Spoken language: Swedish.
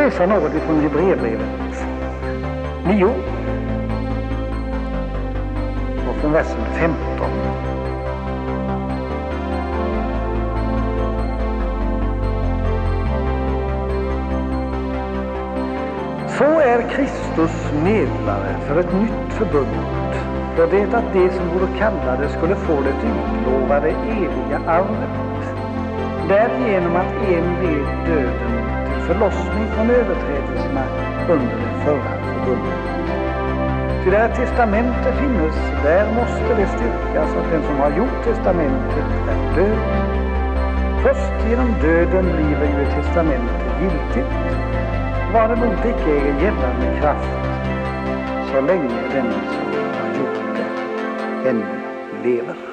Jag läsa något ifrån Hebreerbrevet 9 och från versen 15. Så är Kristus medlare för ett nytt förbund, för det att de som vore kallade skulle få det utlovade eviga arvet, därigenom att en vet döden förlossning från överträdelserna under det förra förbundet. Ty där testamente finnes, där måste det styrkas att den som har gjort testamentet är död. Först genom döden blir ju ett testamente giltigt, varemot icke äger gällande kraft så länge den som har gjort det ännu lever.